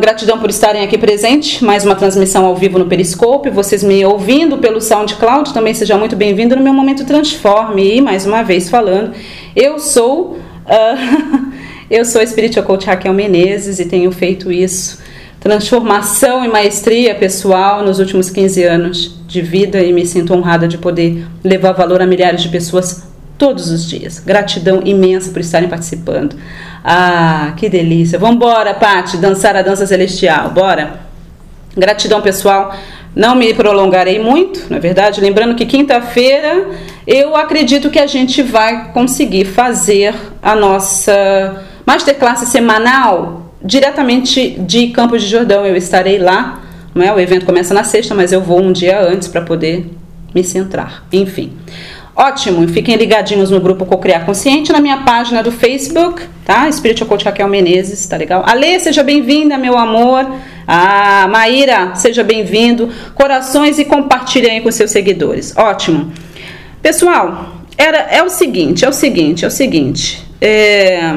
Gratidão por estarem aqui presente. Mais uma transmissão ao vivo no Periscope. Vocês me ouvindo pelo SoundCloud também seja muito bem-vindo no meu momento Transforme. E mais uma vez falando, eu sou uh, eu sou a Spiritual Coach Raquel Menezes e tenho feito isso transformação e maestria pessoal nos últimos 15 anos de vida e me sinto honrada de poder levar valor a milhares de pessoas todos os dias. Gratidão imensa por estarem participando. Ah, que delícia. Vamos embora, Pati, dançar a dança celestial. Bora. Gratidão, pessoal. Não me prolongarei muito, na é verdade. Lembrando que quinta-feira eu acredito que a gente vai conseguir fazer a nossa masterclass semanal diretamente de Campos de Jordão. Eu estarei lá. Não é? O evento começa na sexta, mas eu vou um dia antes para poder me centrar. Enfim. Ótimo, fiquem ligadinhos no grupo Cocriar Consciente, na minha página do Facebook, tá? Espírito Coach Raquel Menezes, tá legal? Ale, seja bem-vinda, meu amor. Ah, Maíra, seja bem-vindo. Corações e compartilhe aí com seus seguidores. Ótimo. Pessoal, era, é o seguinte, é o seguinte, é o seguinte. É...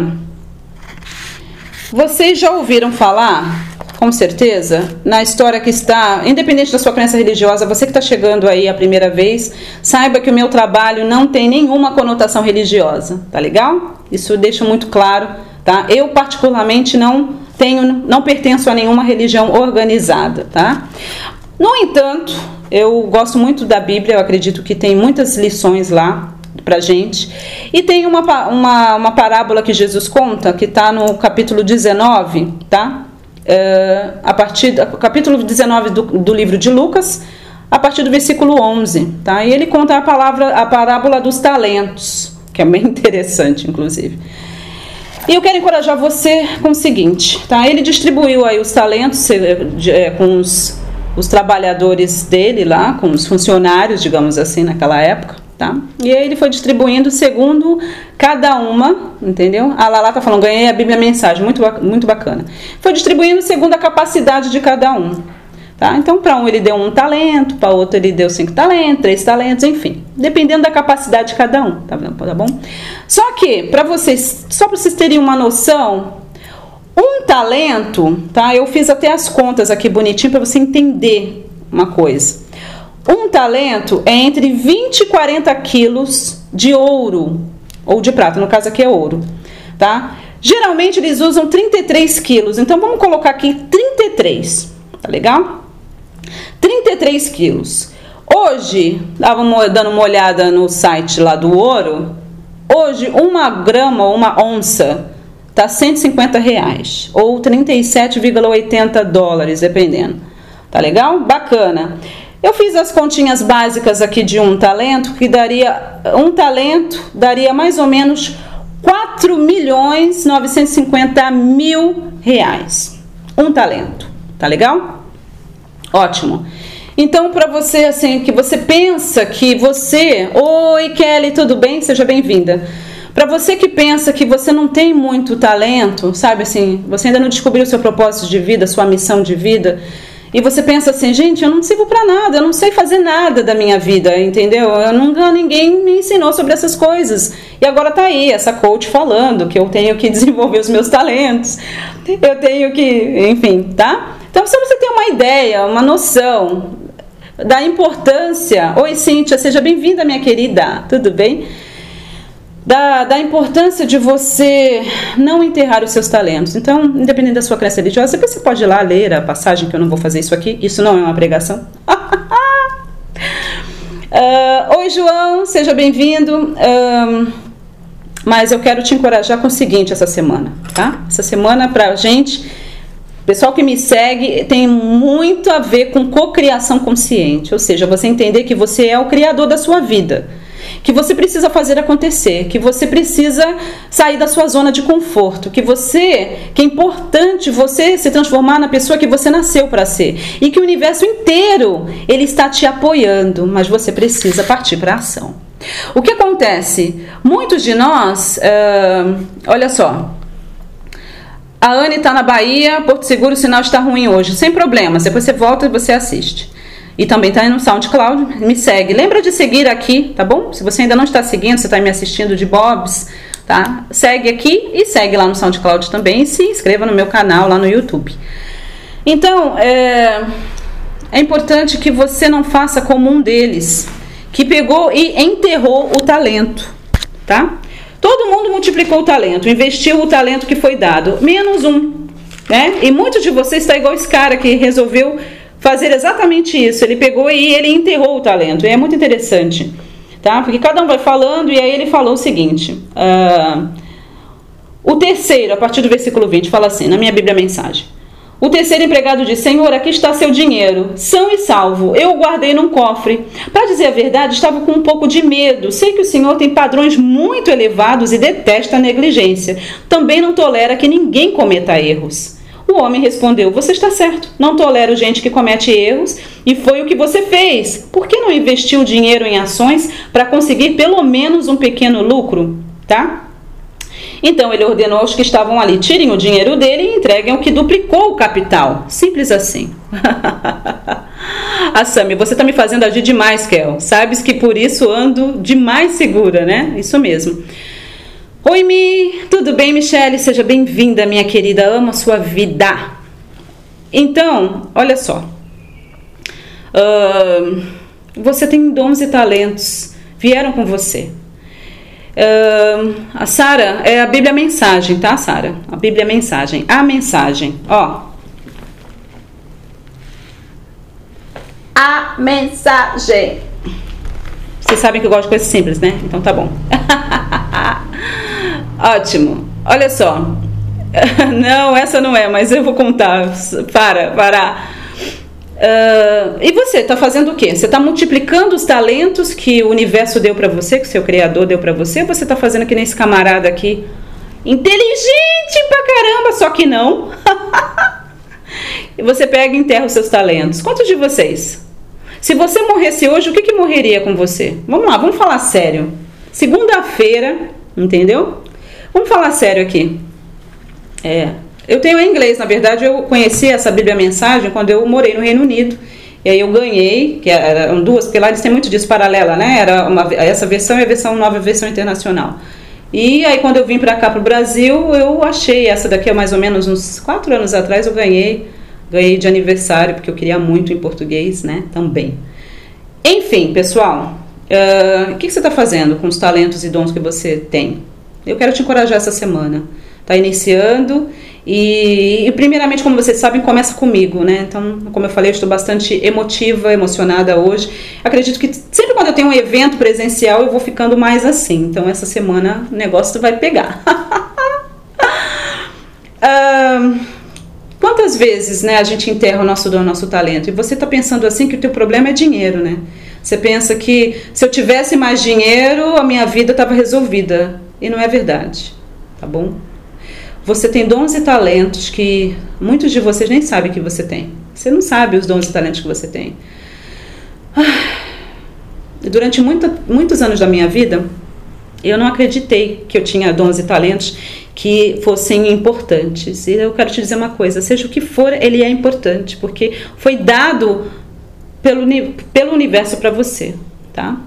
Vocês já ouviram falar com certeza, na história que está, independente da sua crença religiosa, você que está chegando aí a primeira vez, saiba que o meu trabalho não tem nenhuma conotação religiosa, tá legal? Isso deixa muito claro, tá? Eu particularmente não tenho, não pertenço a nenhuma religião organizada, tá? No entanto, eu gosto muito da Bíblia, eu acredito que tem muitas lições lá pra gente. E tem uma, uma, uma parábola que Jesus conta, que está no capítulo 19, tá? Uh, a partir do capítulo 19 do, do livro de Lucas, a partir do versículo 11, tá? E ele conta a palavra, a parábola dos talentos, que é bem interessante, inclusive. E eu quero encorajar você com o seguinte, tá? Ele distribuiu aí os talentos é, com os, os trabalhadores dele lá, com os funcionários, digamos assim, naquela época. Tá? E aí ele foi distribuindo segundo cada uma, entendeu? A Lala tá falando, ganhei a Bíblia Mensagem, muito, muito bacana. Foi distribuindo segundo a capacidade de cada um. Tá? Então, para um ele deu um talento, para outro ele deu cinco talentos, três talentos, enfim, dependendo da capacidade de cada um, tá, tá bom? Só que, para vocês, só para vocês terem uma noção, um talento, tá? Eu fiz até as contas aqui bonitinho para você entender uma coisa. Um talento é entre 20 e 40 quilos de ouro, ou de prata, no caso aqui é ouro, tá? Geralmente eles usam 33 quilos, então vamos colocar aqui 33, tá legal? 33 quilos. Hoje, estava dando uma olhada no site lá do ouro, hoje uma grama uma onça tá 150 reais, ou 37,80 dólares, dependendo. Tá legal? Bacana. Eu fiz as continhas básicas aqui de um talento, que daria um talento daria mais ou menos 4 milhões 950 mil reais. Um talento, tá legal? Ótimo. Então, para você, assim, que você pensa que você. Oi, Kelly, tudo bem? Seja bem-vinda. Para você que pensa que você não tem muito talento, sabe assim, você ainda não descobriu seu propósito de vida, sua missão de vida, e você pensa assim, gente, eu não sirvo para nada, eu não sei fazer nada da minha vida, entendeu? Eu nunca ninguém me ensinou sobre essas coisas. E agora tá aí essa coach falando que eu tenho que desenvolver os meus talentos. Eu tenho que, enfim, tá? Então, se você tem uma ideia, uma noção da importância, oi Cíntia, seja bem-vinda, minha querida. Tudo bem? Da, da importância de você não enterrar os seus talentos. Então, independente da sua crença religiosa, você pode ir lá ler a passagem, que eu não vou fazer isso aqui, isso não é uma pregação. uh, Oi, João, seja bem-vindo. Uh, mas eu quero te encorajar com o seguinte essa semana, tá? Essa semana pra gente, pessoal que me segue, tem muito a ver com cocriação consciente, ou seja, você entender que você é o criador da sua vida que você precisa fazer acontecer, que você precisa sair da sua zona de conforto, que você, que é importante você se transformar na pessoa que você nasceu para ser e que o universo inteiro ele está te apoiando, mas você precisa partir para ação. O que acontece? Muitos de nós, uh, olha só, a Anne está na Bahia, Porto Seguro, o sinal está ruim hoje, sem problemas. Depois você volta e você assiste. E também está no SoundCloud. Me segue. Lembra de seguir aqui, tá bom? Se você ainda não está seguindo, você está me assistindo de Bobs tá? Segue aqui e segue lá no SoundCloud também e se inscreva no meu canal lá no YouTube. Então, é, é importante que você não faça como um deles, que pegou e enterrou o talento, tá? Todo mundo multiplicou o talento, investiu o talento que foi dado, menos um, né? E muitos de vocês está igual esse cara que resolveu fazer exatamente isso. Ele pegou e ele enterrou o talento. E é muito interessante, tá? Porque cada um vai falando e aí ele falou o seguinte. Uh, o terceiro, a partir do versículo 20, fala assim, na minha Bíblia Mensagem. O terceiro empregado disse: Senhor, aqui está seu dinheiro, são e salvo. Eu o guardei num cofre. Para dizer a verdade, estava com um pouco de medo. Sei que o Senhor tem padrões muito elevados e detesta a negligência. Também não tolera que ninguém cometa erros. O homem respondeu: Você está certo, não tolero gente que comete erros, e foi o que você fez. Por que não investiu dinheiro em ações para conseguir pelo menos um pequeno lucro? Tá? Então ele ordenou aos que estavam ali: tirem o dinheiro dele e entreguem o que duplicou o capital. Simples assim. ah, Sami, você está me fazendo agir demais, Kel. Sabes que por isso ando demais segura, né? Isso mesmo. Oi, Mi, tudo bem, Michele? Seja bem-vinda, minha querida. Amo a sua vida. Então, olha só. Uh, você tem dons e talentos. Vieram com você. Uh, a Sara é a Bíblia Mensagem, tá, Sara? A Bíblia Mensagem. A mensagem, ó. A mensagem. Vocês sabem que eu gosto de coisas simples, né? Então tá bom. Ótimo. Olha só. Não, essa não é, mas eu vou contar. Para, para. Uh, e você está fazendo o quê? Você está multiplicando os talentos que o universo deu para você, que o seu criador deu para você? Ou você está fazendo que nem esse camarada aqui, inteligente pra caramba, só que não? e você pega e enterra os seus talentos. Quantos de vocês? Se você morresse hoje, o que, que morreria com você? Vamos lá, vamos falar sério. Segunda-feira, entendeu? Vamos falar sério aqui. É. Eu tenho em inglês, na verdade, eu conheci essa Bíblia Mensagem quando eu morei no Reino Unido. E aí eu ganhei, que eram duas, porque lá eles têm muito disso paralela, né? Era uma, essa versão e a versão nova, a versão internacional. E aí quando eu vim para cá para o Brasil, eu achei essa daqui, mais ou menos uns quatro anos atrás, eu ganhei, ganhei de aniversário, porque eu queria muito em português, né? Também. Enfim, pessoal, uh, o que, que você está fazendo com os talentos e dons que você tem? Eu quero te encorajar essa semana. Está iniciando e, e, primeiramente, como vocês sabem, começa comigo, né? Então, como eu falei, eu estou bastante emotiva, emocionada hoje. Acredito que sempre quando eu tenho um evento presencial, eu vou ficando mais assim. Então, essa semana o negócio vai pegar. quantas vezes, né, a gente enterra o nosso dom, o nosso talento? E você está pensando assim que o teu problema é dinheiro, né? Você pensa que se eu tivesse mais dinheiro, a minha vida estava resolvida. E não é verdade, tá bom? Você tem dons e talentos que muitos de vocês nem sabem que você tem. Você não sabe os dons e talentos que você tem. Ah, durante muitos anos da minha vida, eu não acreditei que eu tinha dons e talentos que fossem importantes. E eu quero te dizer uma coisa: seja o que for, ele é importante, porque foi dado pelo, pelo universo para você, tá?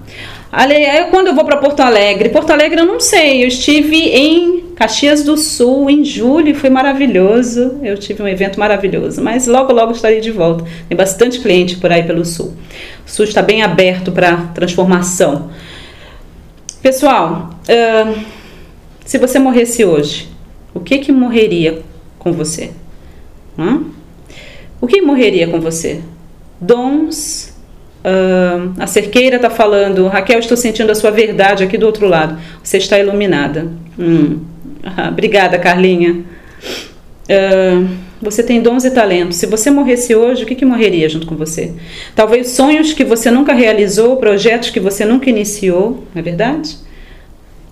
Aí, quando eu vou para Porto Alegre, Porto Alegre eu não sei, eu estive em Caxias do Sul em julho, foi maravilhoso. Eu tive um evento maravilhoso, mas logo logo estarei de volta. Tem bastante cliente por aí pelo Sul. O Sul está bem aberto para transformação. Pessoal, uh, se você morresse hoje, o que que morreria com você? Hum? O que morreria com você? Dons Uh, a cerqueira está falando, Raquel, estou sentindo a sua verdade aqui do outro lado. Você está iluminada. Hum. Ah, obrigada, Carlinha. Uh, você tem dons e talentos. Se você morresse hoje, o que, que morreria junto com você? Talvez sonhos que você nunca realizou, projetos que você nunca iniciou, não é verdade?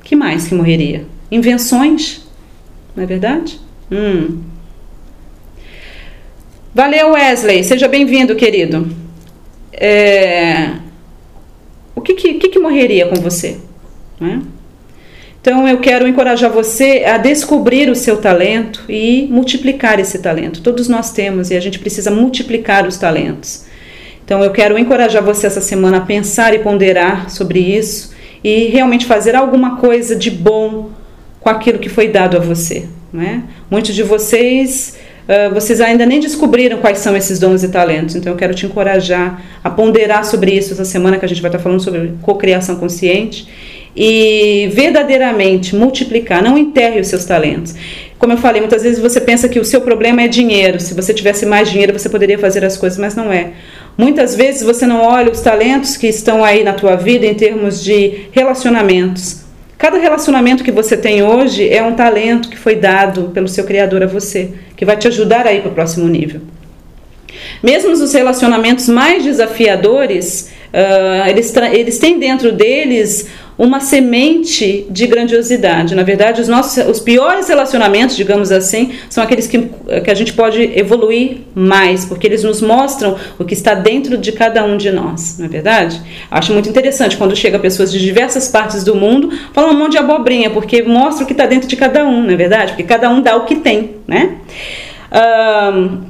que mais que morreria? Invenções, não é verdade? Hum. Valeu, Wesley. Seja bem-vindo, querido é, o que, que, que, morreria com você? Né? Então eu quero encorajar você a descobrir o seu talento e multiplicar esse talento. Todos nós temos e a gente precisa multiplicar os talentos. Então eu quero encorajar você essa semana a pensar e ponderar sobre isso e realmente fazer alguma coisa de bom com aquilo que foi dado a você. Né? Muitos de vocês, uh, vocês ainda nem descobriram quais são esses dons e talentos, então eu quero te encorajar a ponderar sobre isso essa semana que a gente vai estar falando sobre cocriação consciente e verdadeiramente multiplicar, não enterre os seus talentos. Como eu falei, muitas vezes você pensa que o seu problema é dinheiro. Se você tivesse mais dinheiro, você poderia fazer as coisas, mas não é. Muitas vezes você não olha os talentos que estão aí na tua vida em termos de relacionamentos. Cada relacionamento que você tem hoje é um talento que foi dado pelo seu Criador a você, que vai te ajudar a ir para o próximo nível. Mesmo os relacionamentos mais desafiadores, uh, eles, eles têm dentro deles uma semente de grandiosidade. Na verdade, os nossos os piores relacionamentos, digamos assim, são aqueles que, que a gente pode evoluir mais, porque eles nos mostram o que está dentro de cada um de nós, não é verdade? Acho muito interessante quando chega pessoas de diversas partes do mundo, falam um monte de abobrinha, porque mostra o que está dentro de cada um, não é verdade? Porque cada um dá o que tem, né? Um,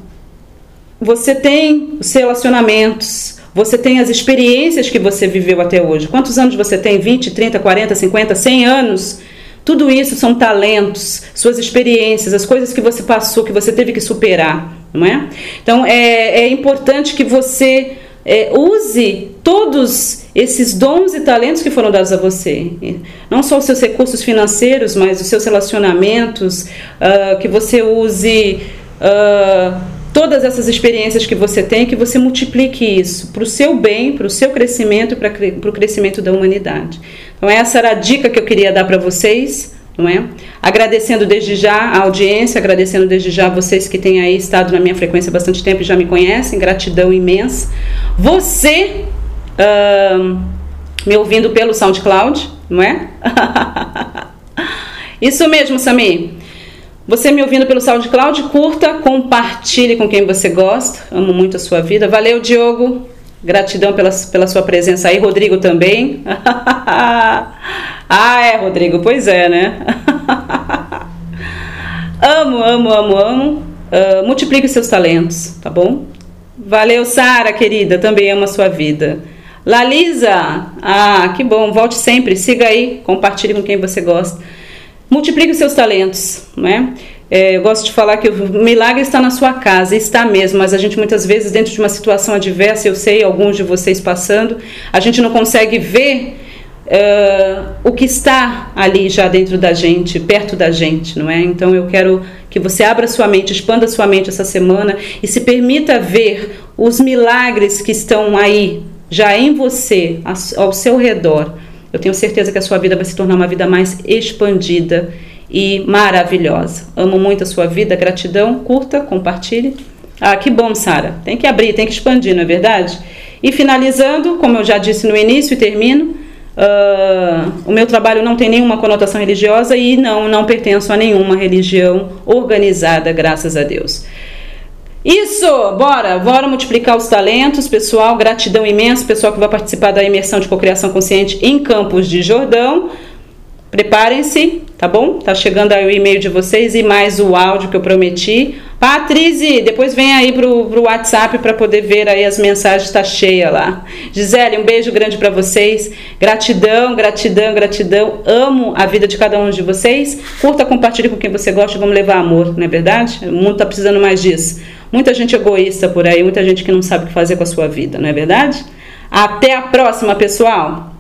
você tem os relacionamentos, você tem as experiências que você viveu até hoje. Quantos anos você tem? 20, 30, 40, 50, 100 anos? Tudo isso são talentos, suas experiências, as coisas que você passou, que você teve que superar, não é? Então é, é importante que você é, use todos esses dons e talentos que foram dados a você. Não só os seus recursos financeiros, mas os seus relacionamentos, uh, que você use. Uh, todas essas experiências que você tem, que você multiplique isso para o seu bem, para o seu crescimento para o crescimento da humanidade. Então, essa era a dica que eu queria dar para vocês. Não é? Agradecendo desde já a audiência, agradecendo desde já vocês que têm aí estado na minha frequência há bastante tempo e já me conhecem, gratidão imensa. Você uh, me ouvindo pelo SoundCloud, não é? Isso mesmo, Samir. Você me ouvindo pelo SoundCloud, curta, compartilhe com quem você gosta. Amo muito a sua vida. Valeu, Diogo. Gratidão pela, pela sua presença aí. Rodrigo também. ah, é, Rodrigo. Pois é, né? amo, amo, amo, amo. Uh, multiplique seus talentos, tá bom? Valeu, Sara, querida. Também amo a sua vida. Lalisa, ah, que bom. Volte sempre. Siga aí. Compartilhe com quem você gosta. Multiplique os seus talentos, né? É, eu gosto de falar que o milagre está na sua casa, está mesmo, mas a gente muitas vezes, dentro de uma situação adversa, eu sei alguns de vocês passando, a gente não consegue ver uh, o que está ali já dentro da gente, perto da gente, não é? Então eu quero que você abra sua mente, expanda sua mente essa semana e se permita ver os milagres que estão aí, já em você, ao seu redor eu tenho certeza que a sua vida vai se tornar uma vida mais expandida e maravilhosa. Amo muito a sua vida, gratidão, curta, compartilhe. Ah, que bom, Sara. Tem que abrir, tem que expandir, não é verdade? E finalizando, como eu já disse no início e termino, uh, o meu trabalho não tem nenhuma conotação religiosa e não, não pertenço a nenhuma religião organizada, graças a Deus. Isso, bora, bora multiplicar os talentos, pessoal. Gratidão imensa, pessoal que vai participar da imersão de cocriação consciente em Campos de Jordão. Preparem-se, tá bom? Tá chegando aí o e-mail de vocês e mais o áudio que eu prometi. Patrícia, depois vem aí pro, pro WhatsApp para poder ver aí as mensagens, tá cheia lá. Gisele, um beijo grande para vocês. Gratidão, gratidão, gratidão. Amo a vida de cada um de vocês. Curta, compartilhe com quem você gosta, vamos levar amor, não é verdade? O mundo tá precisando mais disso. Muita gente egoísta por aí, muita gente que não sabe o que fazer com a sua vida, não é verdade? Até a próxima, pessoal!